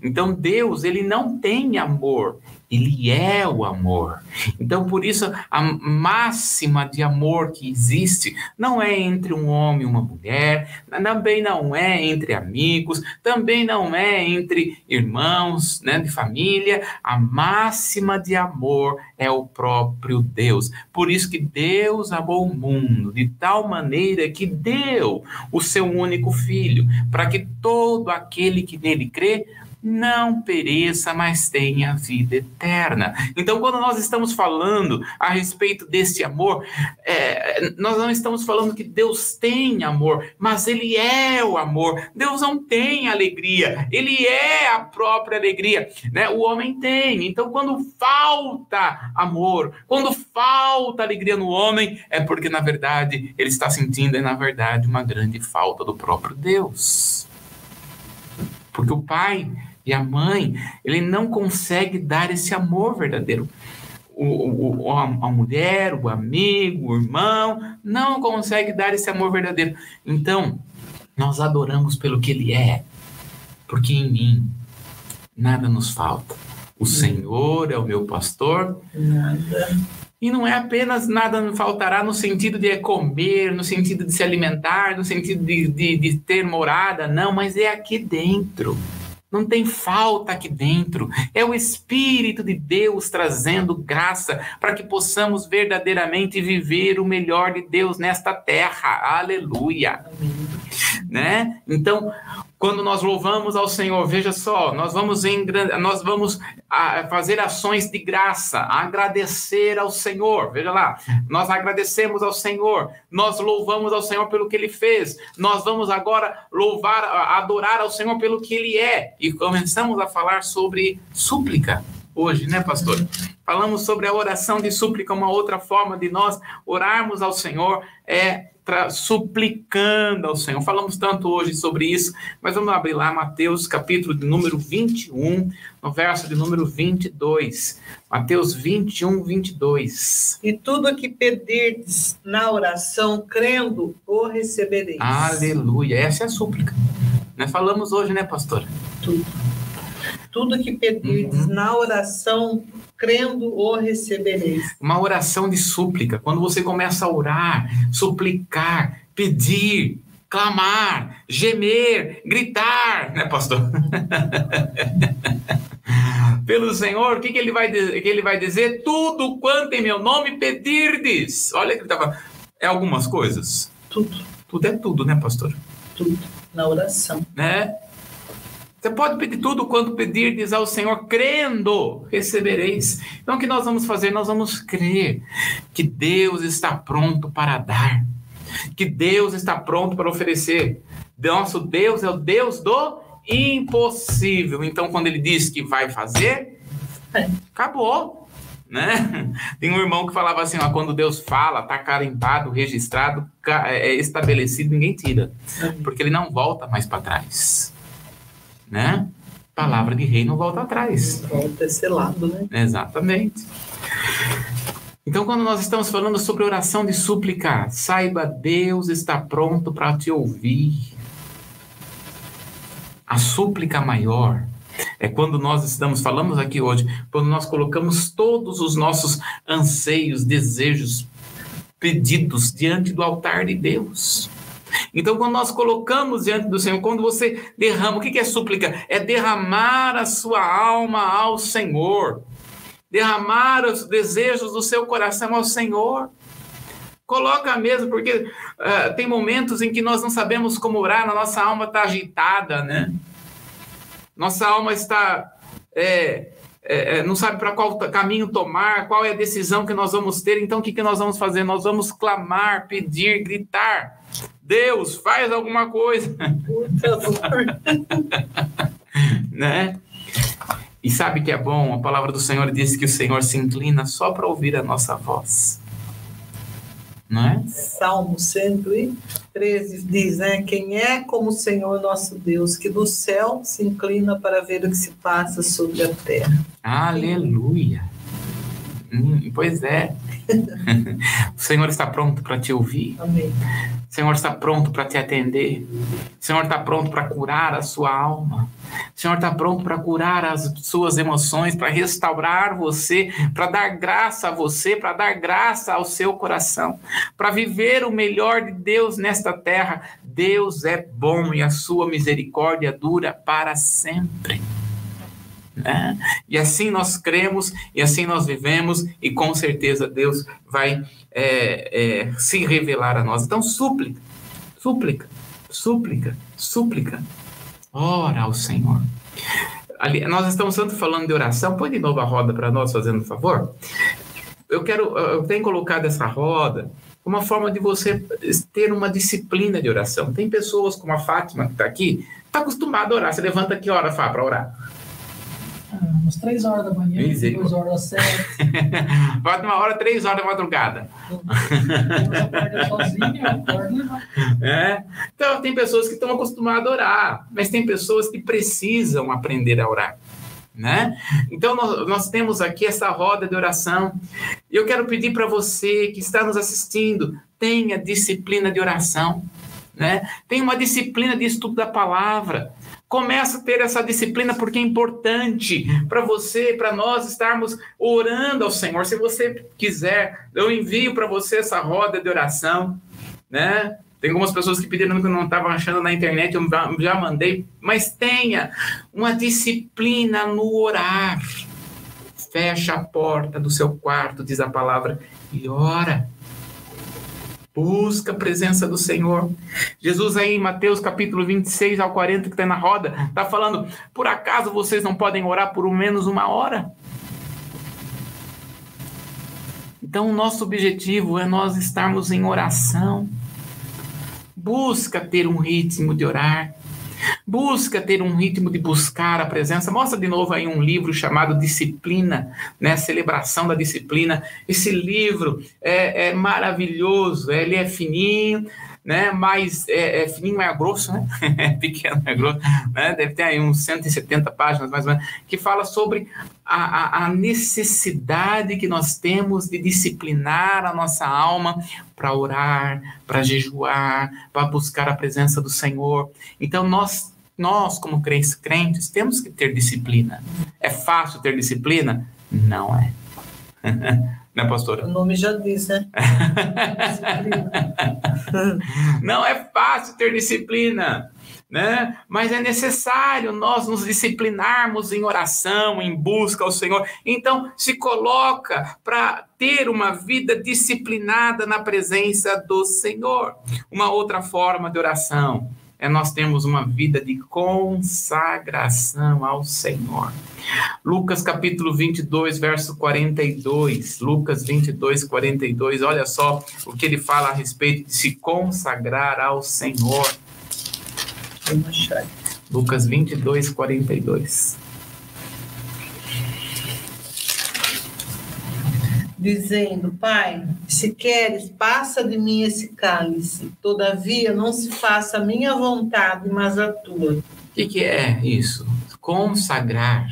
Então, Deus, ele não tem amor, ele é o amor. Então, por isso, a máxima de amor que existe não é entre um homem e uma mulher, também não é entre amigos, também não é entre irmãos né, de família. A máxima de amor é o próprio Deus. Por isso que Deus amou o mundo de tal maneira que deu o seu único filho, para que todo aquele que nele crê não pereça, mas tenha vida eterna. Então, quando nós estamos falando a respeito desse amor, é, nós não estamos falando que Deus tem amor, mas Ele é o amor. Deus não tem alegria, Ele é a própria alegria. Né? O homem tem. Então, quando falta amor, quando falta alegria no homem, é porque, na verdade, ele está sentindo, na verdade, uma grande falta do próprio Deus. Porque o pai e a mãe, ele não consegue dar esse amor verdadeiro. O, o, a, a mulher, o amigo, o irmão, não consegue dar esse amor verdadeiro. Então, nós adoramos pelo que ele é, porque em mim nada nos falta. O Senhor é o meu pastor. Nada. E não é apenas nada me faltará no sentido de comer, no sentido de se alimentar, no sentido de, de, de ter morada, não, mas é aqui dentro. Não tem falta aqui dentro. É o Espírito de Deus trazendo graça para que possamos verdadeiramente viver o melhor de Deus nesta terra. Aleluia. Né? Então, quando nós louvamos ao Senhor, veja só, nós vamos, em, nós vamos fazer ações de graça, agradecer ao Senhor. Veja lá, nós agradecemos ao Senhor, nós louvamos ao Senhor pelo que Ele fez, nós vamos agora louvar, adorar ao Senhor pelo que Ele é. E começamos a falar sobre súplica hoje, né, pastor? Falamos sobre a oração de súplica, uma outra forma de nós orarmos ao Senhor é suplicando ao Senhor. Falamos tanto hoje sobre isso, mas vamos abrir lá Mateus capítulo de número 21, no verso de número 22. Mateus 21, 22. E tudo que pedirdes na oração, crendo, o recebereis. Aleluia. Essa é a súplica. Nós falamos hoje, né, pastora? Tudo. Tudo que pedirdes uhum. na oração, crendo o recebereis. Uma oração de súplica. Quando você começa a orar, suplicar, pedir, clamar, gemer, gritar, né, pastor? [LAUGHS] Pelo Senhor, o que, que, ele vai, que ele vai dizer? Tudo quanto em meu nome pedirdes. Olha que ele estava. É algumas coisas? Tudo Tudo é tudo, né, pastor? Tudo na oração. Né? Você pode pedir tudo quanto pedir, diz ao Senhor, crendo, recebereis. Então, o que nós vamos fazer? Nós vamos crer que Deus está pronto para dar, que Deus está pronto para oferecer. Nosso Deus é o Deus do impossível. Então, quando ele diz que vai fazer, é. acabou. Né? Tem um irmão que falava assim: ó, quando Deus fala, está carimbado, registrado, é estabelecido, ninguém tira, porque ele não volta mais para trás. Né? Palavra de rei não volta atrás. Volta esse lado, né? Exatamente. Então, quando nós estamos falando sobre oração de súplica, saiba, Deus está pronto para te ouvir. A súplica maior é quando nós estamos, falamos aqui hoje, quando nós colocamos todos os nossos anseios, desejos, pedidos diante do altar de Deus. Então, quando nós colocamos diante do Senhor, quando você derrama, o que é súplica? É derramar a sua alma ao Senhor, derramar os desejos do seu coração ao Senhor. Coloca mesmo, porque uh, tem momentos em que nós não sabemos como orar, a nossa alma está agitada, né? Nossa alma está. É, é, não sabe para qual caminho tomar, qual é a decisão que nós vamos ter. Então, o que, que nós vamos fazer? Nós vamos clamar, pedir, gritar. Deus, faz alguma coisa. [LAUGHS] né? E sabe que é bom? A palavra do Senhor diz que o Senhor se inclina só para ouvir a nossa voz não é? Salmo 113 diz, né? Quem é como o Senhor nosso Deus, que do céu se inclina para ver o que se passa sobre a terra. Aleluia! Hum, pois é. [LAUGHS] o Senhor está pronto para te ouvir. Amém. O Senhor está pronto para te atender. O Senhor está pronto para curar a sua alma. O Senhor está pronto para curar as suas emoções, para restaurar você, para dar graça a você, para dar graça ao seu coração, para viver o melhor de Deus nesta terra. Deus é bom e a sua misericórdia dura para sempre. Né? E assim nós cremos, e assim nós vivemos, e com certeza Deus vai é, é, se revelar a nós. Então, súplica, súplica, súplica, súplica. Ora ao Senhor. Ali, nós estamos tanto falando de oração, põe de novo a roda para nós, fazendo um favor. Eu quero, eu tenho colocado essa roda uma forma de você ter uma disciplina de oração. Tem pessoas como a Fátima que está aqui, está acostumada a orar. Você levanta aqui hora, Fá, para orar? Umas três horas da manhã, duas horas das sete. [LAUGHS] Bota uma hora, três horas da madrugada. [LAUGHS] é. Então, tem pessoas que estão acostumadas a orar, mas tem pessoas que precisam aprender a orar. Né? Então, nós, nós temos aqui essa roda de oração. Eu quero pedir para você que está nos assistindo, tenha disciplina de oração. Né? Tenha uma disciplina de estudo da palavra. Começa a ter essa disciplina porque é importante para você, para nós estarmos orando ao Senhor. Se você quiser, eu envio para você essa roda de oração, né? Tem algumas pessoas que pediram que não estavam achando na internet, eu já mandei, mas tenha uma disciplina no orar. Fecha a porta do seu quarto, diz a palavra, e ora. Busca a presença do Senhor. Jesus aí em Mateus capítulo 26 ao 40, que está na roda, está falando, por acaso vocês não podem orar por menos uma hora? Então, o nosso objetivo é nós estarmos em oração. Busca ter um ritmo de orar. Busca ter um ritmo de buscar a presença. Mostra de novo aí um livro chamado Disciplina, né? Celebração da Disciplina. Esse livro é, é maravilhoso, ele é fininho, né? Mais é, é fininho, é grosso, né? [LAUGHS] É pequeno, é grosso, né? Deve ter aí uns 170 páginas mais ou menos, que fala sobre a, a, a necessidade que nós temos de disciplinar a nossa alma para orar, para jejuar, para buscar a presença do Senhor. Então nós nós, como crentes, crentes, temos que ter disciplina. É fácil ter disciplina? Não é. [LAUGHS] né, pastora? O nome já diz, né? [LAUGHS] Não é fácil ter disciplina. né? Mas é necessário nós nos disciplinarmos em oração, em busca ao Senhor. Então, se coloca para ter uma vida disciplinada na presença do Senhor. Uma outra forma de oração é nós temos uma vida de consagração ao Senhor. Lucas capítulo 22, verso 42. Lucas 22, 42. Olha só o que ele fala a respeito de se consagrar ao Senhor. Lucas 22, 42. Dizendo, Pai, se queres, passa de mim esse cálice. Todavia, não se faça a minha vontade, mas a tua. O que, que é isso? Consagrar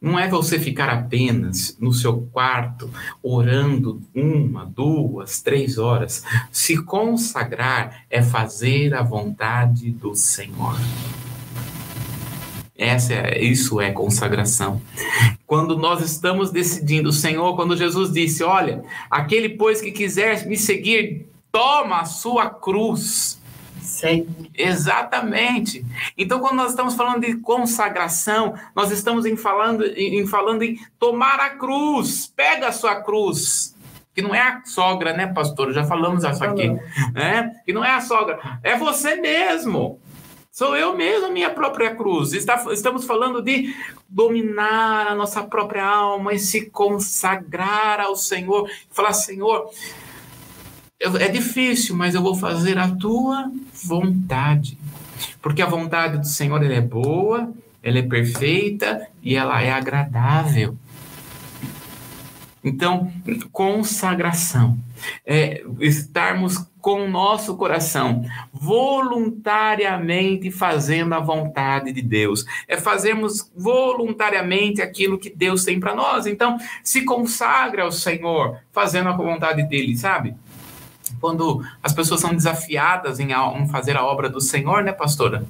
não é você ficar apenas no seu quarto orando uma, duas, três horas. Se consagrar é fazer a vontade do Senhor. Essa é, isso é consagração. Quando nós estamos decidindo, Senhor, quando Jesus disse: Olha, aquele pois que quiser me seguir, toma a sua cruz Segue. Exatamente. Então, quando nós estamos falando de consagração, nós estamos em falando, em falando em tomar a cruz. Pega a sua cruz. Que não é a sogra, né, pastor? Já falamos isso aqui. Né? Que não é a sogra. É você mesmo. Sou eu mesmo a minha própria cruz. Está, estamos falando de dominar a nossa própria alma e se consagrar ao Senhor. Falar, Senhor, é difícil, mas eu vou fazer a tua vontade. Porque a vontade do Senhor é boa, ela é perfeita e ela é agradável. Então, consagração é estarmos com o nosso coração voluntariamente fazendo a vontade de Deus, é fazermos voluntariamente aquilo que Deus tem para nós. Então, se consagra ao Senhor, fazendo a vontade dele, sabe? quando as pessoas são desafiadas em fazer a obra do Senhor, né, pastora?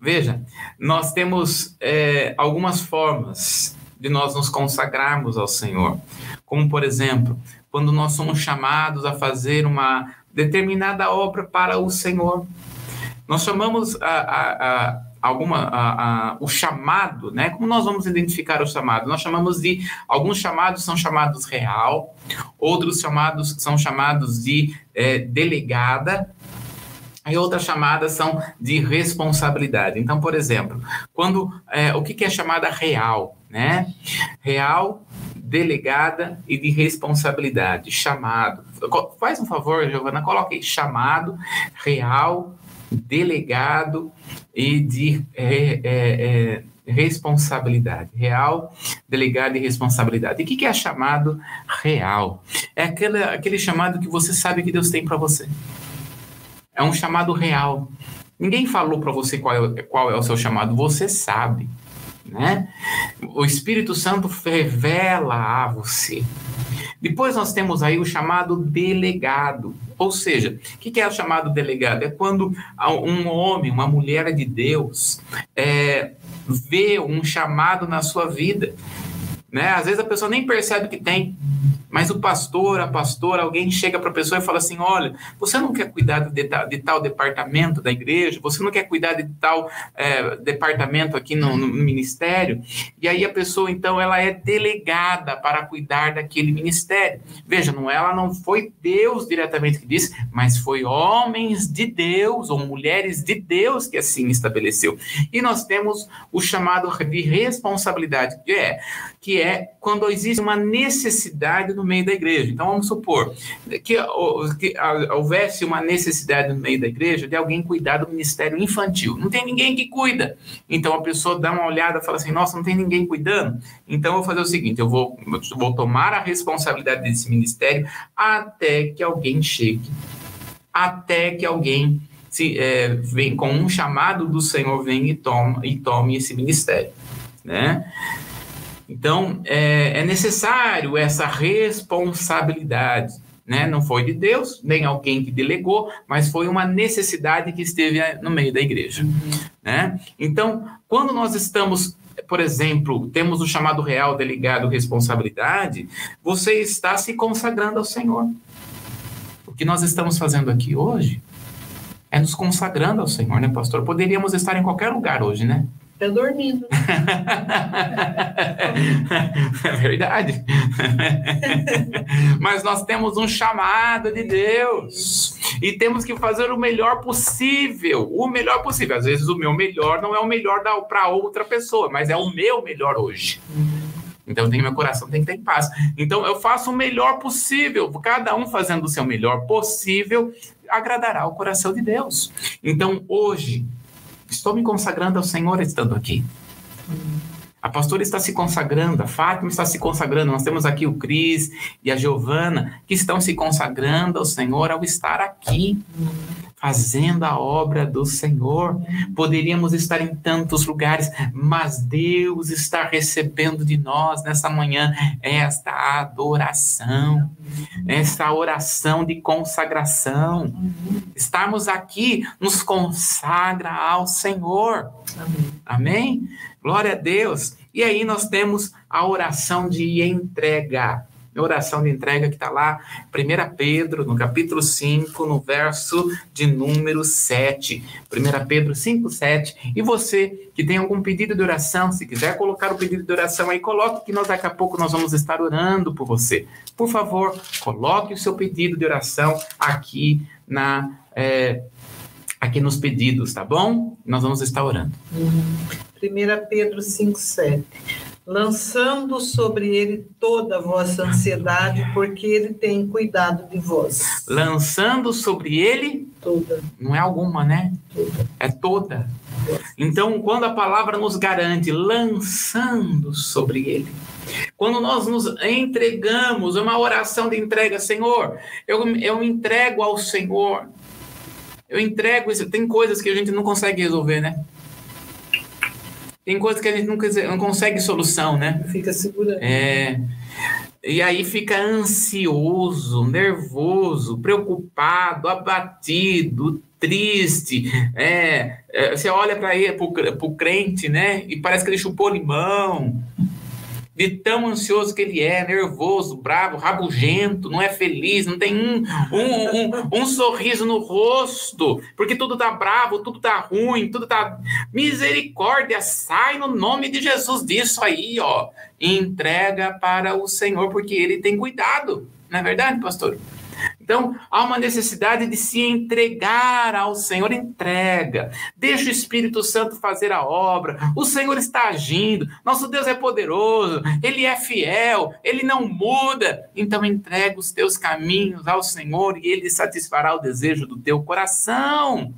Veja, nós temos é, algumas formas de nós nos consagrarmos ao Senhor, como por exemplo, quando nós somos chamados a fazer uma determinada obra para o Senhor. Nós chamamos a, a, a alguma a, a, o chamado, né? Como nós vamos identificar o chamado? Nós chamamos de alguns chamados são chamados real, outros chamados são chamados de é, delegada. E outras chamadas são de responsabilidade. Então, por exemplo, quando é, o que, que é chamada real, né? Real, delegada e de responsabilidade. Chamado. Faz um favor, Giovana, coloque aí chamado, real, delegado e de é, é, é, responsabilidade. Real, delegado e responsabilidade. E o que é chamado real? É aquele, aquele chamado que você sabe que Deus tem para você. É um chamado real. Ninguém falou para você qual é, qual é o seu chamado, você sabe. Né? O Espírito Santo revela a você. Depois nós temos aí o chamado delegado. Ou seja, o que é o chamado delegado? É quando um homem, uma mulher de Deus, é, vê um chamado na sua vida. Né? Às vezes a pessoa nem percebe que tem, mas o pastor, a pastora, alguém chega para a pessoa e fala assim: olha, você não quer cuidar de, de, tal departamento da igreja, você não quer cuidar de tal é, departamento aqui no, no, ministério, e aí a pessoa, então, ela é delegada para cuidar daquele ministério. Veja, não, ela não foi Deus diretamente que disse, mas foi homens de Deus ou mulheres de Deus que assim estabeleceu. E nós temos o chamado de responsabilidade, que é, que é quando existe uma necessidade no meio da igreja. Então, vamos supor que, que houvesse uma necessidade no meio da igreja de alguém cuidar do ministério infantil. Não tem ninguém que cuida. Então, a pessoa dá uma olhada e fala assim: nossa, não tem ninguém cuidando. Então, eu vou fazer o seguinte: eu vou, vou tomar a responsabilidade desse ministério até que alguém chegue. Até que alguém se é, vem com um chamado do Senhor, vem e toma e tome esse ministério, né? Então, é, é necessário essa responsabilidade. Né? Não foi de Deus, nem alguém que delegou, mas foi uma necessidade que esteve no meio da igreja. Uhum. Né? Então, quando nós estamos, por exemplo, temos o chamado real delegado responsabilidade, você está se consagrando ao Senhor. O que nós estamos fazendo aqui hoje é nos consagrando ao Senhor, né, pastor? Poderíamos estar em qualquer lugar hoje, né? Até dormindo. [LAUGHS] é verdade. [LAUGHS] Mas nós temos um chamado de Deus e temos que fazer o melhor possível. O melhor possível. Às vezes o meu melhor não é o melhor para outra pessoa, mas é o meu melhor hoje. Então, tem, meu coração tem que ter paz. Então, eu faço o melhor possível. Cada um fazendo o seu melhor possível agradará o coração de Deus. Então, hoje, estou me consagrando ao Senhor estando aqui. A pastora está se consagrando, a Fátima está se consagrando. Nós temos aqui o Cris e a Giovana que estão se consagrando ao Senhor ao estar aqui fazendo a obra do Senhor. Poderíamos estar em tantos lugares, mas Deus está recebendo de nós nessa manhã esta adoração, esta oração de consagração. Estarmos aqui nos consagra ao Senhor. Amém? Glória a Deus. E aí nós temos a oração de entrega oração de entrega que está lá, 1 Pedro, no capítulo 5, no verso de número 7. 1 Pedro 5, 7. E você que tem algum pedido de oração, se quiser colocar o pedido de oração aí, coloque que nós daqui a pouco nós vamos estar orando por você. Por favor, coloque o seu pedido de oração aqui na. É, aqui nos pedidos, tá bom? Nós vamos estar orando. 1 Pedro 5, 7 lançando sobre ele toda a vossa ansiedade, porque ele tem cuidado de vós. Lançando sobre ele toda. Não é alguma, né? Toda. É toda. Então, quando a palavra nos garante lançando sobre ele, quando nós nos entregamos, uma oração de entrega, Senhor, eu, eu entrego ao Senhor. Eu entrego isso. Tem coisas que a gente não consegue resolver, né? Tem coisas que a gente nunca não consegue solução, né? Fica segurando. É. E aí fica ansioso, nervoso, preocupado, abatido, triste. É, é você olha para o crente, né? E parece que ele chupou limão de tão ansioso que ele é, nervoso, bravo, rabugento, não é feliz, não tem um, um, um, um sorriso no rosto, porque tudo tá bravo, tudo tá ruim, tudo tá. Misericórdia, sai no nome de Jesus disso aí, ó. Entrega para o Senhor, porque ele tem cuidado, não é verdade, pastor? Então, há uma necessidade de se entregar ao Senhor. Entrega. Deixa o Espírito Santo fazer a obra. O Senhor está agindo. Nosso Deus é poderoso. Ele é fiel. Ele não muda. Então, entrega os teus caminhos ao Senhor e ele satisfará o desejo do teu coração.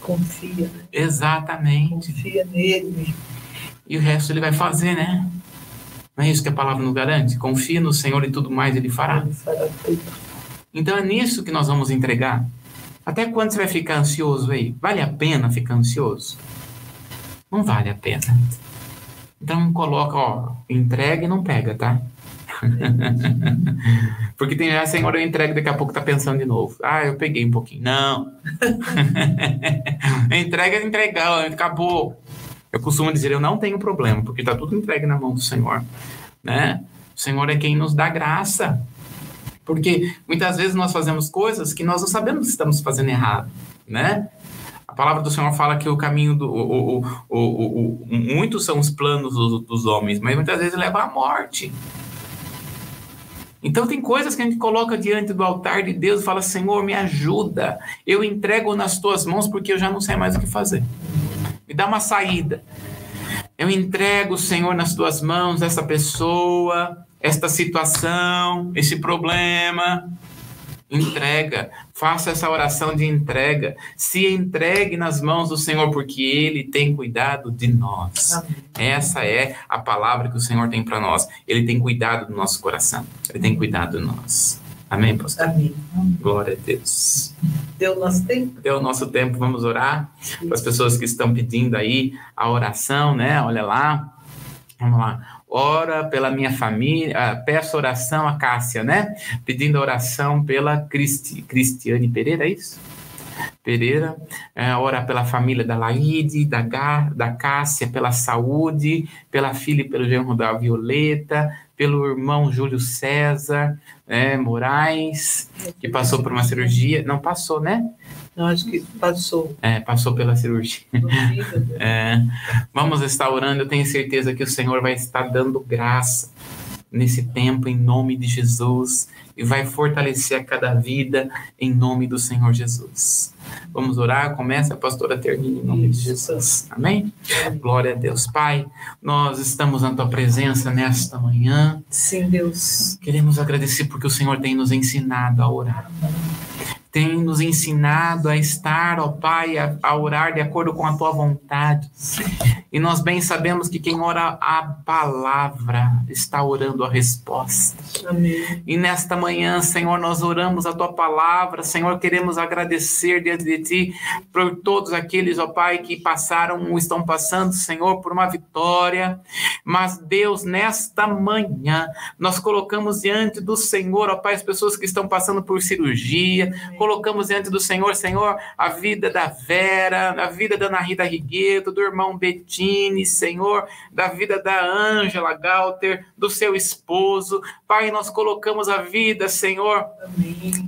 Confia. Né? Exatamente. Confia nele. E o resto ele vai fazer, né? Não é isso que a palavra nos garante? Confia no Senhor e tudo mais ele fará. Ele fará tudo. Então é nisso que nós vamos entregar. Até quando você vai ficar ansioso aí? Vale a pena ficar ansioso? Não vale a pena. Então coloca, ó, entrega e não pega, tá? [LAUGHS] Porque tem a senhora eu entrego daqui a pouco tá pensando de novo. Ah, eu peguei um pouquinho. Não. [LAUGHS] entrega é entregar, acabou. Eu costumo dizer, eu não tenho problema, porque tá tudo entregue na mão do Senhor, né? O Senhor é quem nos dá graça. Porque muitas vezes nós fazemos coisas que nós não sabemos que estamos fazendo errado, né? A palavra do Senhor fala que o caminho do. O, o, o, muitos são os planos dos, dos homens, mas muitas vezes leva à morte. Então tem coisas que a gente coloca diante do altar de Deus e fala: Senhor, me ajuda. Eu entrego nas tuas mãos porque eu já não sei mais o que fazer. Me dá uma saída. Eu entrego, Senhor, nas tuas mãos essa pessoa, esta situação, esse problema. Entrega, faça essa oração de entrega. Se entregue nas mãos do Senhor, porque Ele tem cuidado de nós. Amém. Essa é a palavra que o Senhor tem para nós. Ele tem cuidado do nosso coração. Ele tem cuidado de nós. Amém, pastor? Amém. Glória a Deus. Deu o nosso tempo? Deu o nosso tempo, vamos orar. Para as pessoas que estão pedindo aí a oração, né? Olha lá. Vamos lá ora pela minha família, ah, peço oração a Cássia, né? Pedindo oração pela Cristi, Cristiane Pereira, é isso? Pereira, é, ora pela família da Laide, da, da Cássia, pela saúde, pela filha e pelo genro da Violeta, pelo irmão Júlio César é, Moraes, que passou por uma cirurgia, não passou, né? Eu acho que passou. É, passou pela cirurgia. [LAUGHS] é, vamos estar orando. Eu tenho certeza que o Senhor vai estar dando graça nesse tempo em nome de Jesus e vai fortalecer a cada vida em nome do Senhor Jesus. Vamos orar. Começa a pastora Termine em nome Isso. de Jesus. Amém? Glória a Deus. Pai, nós estamos na tua presença nesta manhã. Sim, Deus. Queremos agradecer porque o Senhor tem nos ensinado a orar tem nos ensinado a estar, ó Pai, a, a, orar de acordo com a tua vontade. E nós bem sabemos que quem ora a palavra está orando a resposta. Amém. E nesta manhã, Senhor, nós oramos a tua palavra. Senhor, queremos agradecer diante de ti por todos aqueles, ó Pai, que passaram ou estão passando, Senhor, por uma vitória. Mas, Deus, nesta manhã, nós colocamos diante do Senhor, ó Pai, as pessoas que estão passando por cirurgia, colocamos diante do Senhor, Senhor, a vida da Vera, a vida da Ana Rita Rigueto, do irmão Bettini, Senhor, da vida da Ângela Galter, do seu esposo. Pai, nós colocamos a vida, Senhor,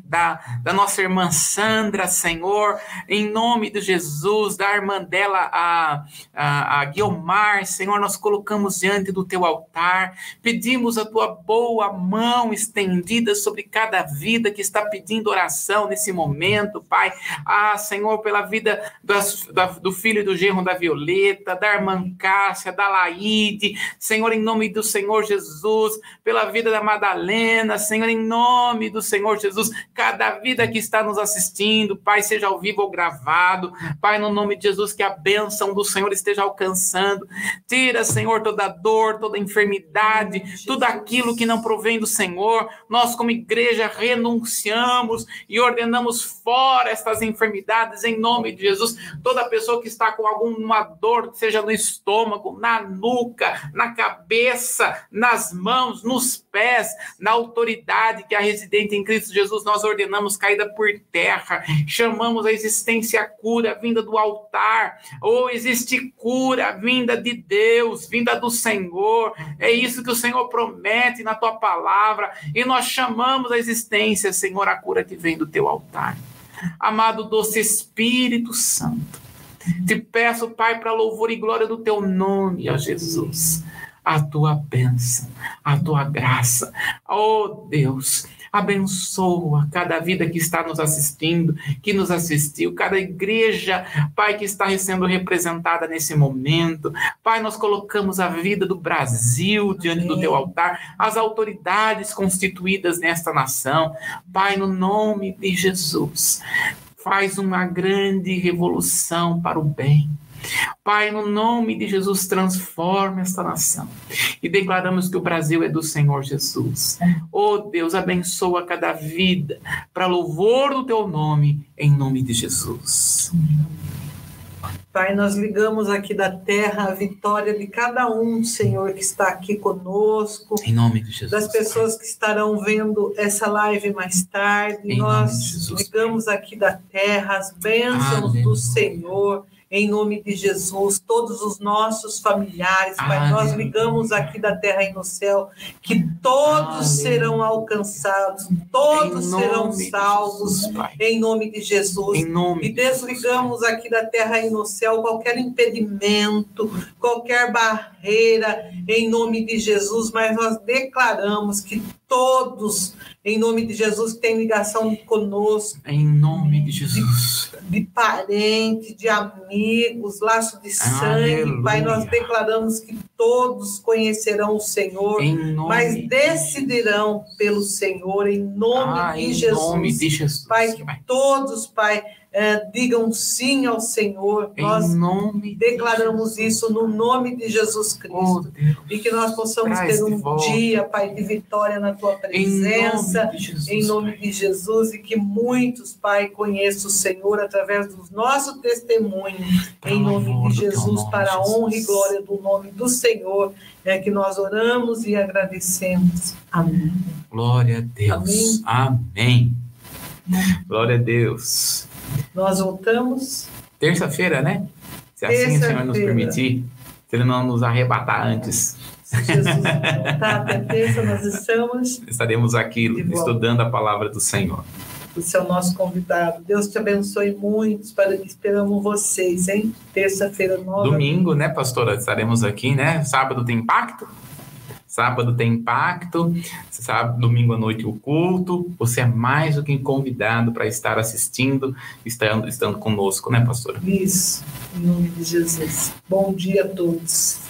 da, da nossa irmã Sandra, Senhor, em nome de Jesus, da irmã dela, a, a, a Guilmar, Senhor, nós colocamos diante do teu altar, pedimos a tua boa mão estendida sobre cada vida que está pedindo oração nesse nesse momento, Pai. Ah, Senhor, pela vida das, da, do filho do genro da Violeta, da irmã Cássia, da Laide, Senhor, em nome do Senhor Jesus, pela vida da Madalena, Senhor, em nome do Senhor Jesus, cada vida que está nos assistindo, Pai, seja ao vivo ou gravado, Pai, no nome de Jesus, que a bênção do Senhor esteja alcançando. Tira, Senhor, toda dor, toda enfermidade, tudo aquilo que não provém do Senhor. Nós, como igreja, renunciamos e ordenamos ordenamos fora estas enfermidades em nome de Jesus. Toda pessoa que está com alguma dor, seja no estômago, na nuca, na cabeça, nas mãos, nos pés, na autoridade que é residente em Cristo Jesus, nós ordenamos caída por terra. Chamamos a existência a cura vinda do altar. Ou existe cura vinda de Deus, vinda do Senhor. É isso que o Senhor promete na tua palavra. E nós chamamos a existência, Senhor, a cura que vem do teu altar altar. Amado doce Espírito Santo, te peço, Pai, para louvor e glória do teu nome, ó Jesus, a tua bênção, a tua graça. Oh Deus, Abençoa cada vida que está nos assistindo, que nos assistiu, cada igreja, Pai, que está sendo representada nesse momento. Pai, nós colocamos a vida do Brasil diante do teu altar, as autoridades constituídas nesta nação. Pai, no nome de Jesus, faz uma grande revolução para o bem Pai, no nome de Jesus, transforma esta nação. E declaramos que o Brasil é do Senhor Jesus. Oh Deus, abençoa cada vida para louvor do teu nome, em nome de Jesus. Pai, nós ligamos aqui da terra a vitória de cada um, Senhor, que está aqui conosco. Em nome de Jesus. Das pessoas que estarão vendo essa live mais tarde. Em nós ligamos aqui da terra as bênçãos Aleluia. do Senhor em nome de Jesus, todos os nossos familiares, Pai, nós ligamos aqui da terra e no céu, que todos serão alcançados, todos serão salvos, Jesus, em nome de Jesus. Em nome e desligamos aqui da terra e no céu qualquer impedimento, qualquer barreira, em nome de Jesus, mas nós declaramos que todos, em nome de Jesus, que tem ligação conosco. Em nome de Jesus. De, de parente, de amigos, laço de sangue. Aleluia. Pai, nós declaramos que todos conhecerão o Senhor, mas decidirão pelo Senhor, em nome, ah, de, em Jesus. nome de Jesus. Pai, que todos, Pai é, digam sim ao Senhor. Em nós declaramos isso no nome de Jesus Cristo. Oh, e que nós possamos ter um dia, Pai, de vitória na tua presença, em nome, Jesus, em nome de Jesus, e que muitos, Pai, conheçam o Senhor através do nosso testemunho, em nome de Jesus, nome, para a honra e glória do nome do Senhor. É que nós oramos e agradecemos. Amém. Glória a Deus. Amém. Amém. Glória a Deus. Nós voltamos. Terça-feira, né? Se assim o Senhor nos permitir, se Ele não nos arrebatar antes. Se Jesus voltar até terça, nós estamos. Estaremos aqui estudando a palavra do Senhor. Você é o nosso convidado. Deus te abençoe muito. Esperamos vocês, hein? Terça-feira nova. Domingo, né, pastora? Estaremos aqui, né? Sábado tem impacto? Sábado tem impacto, sábado, domingo à noite o culto. Você é mais do que convidado para estar assistindo, estando, estando conosco, né, pastora? Isso, em nome de Jesus. Bom dia a todos.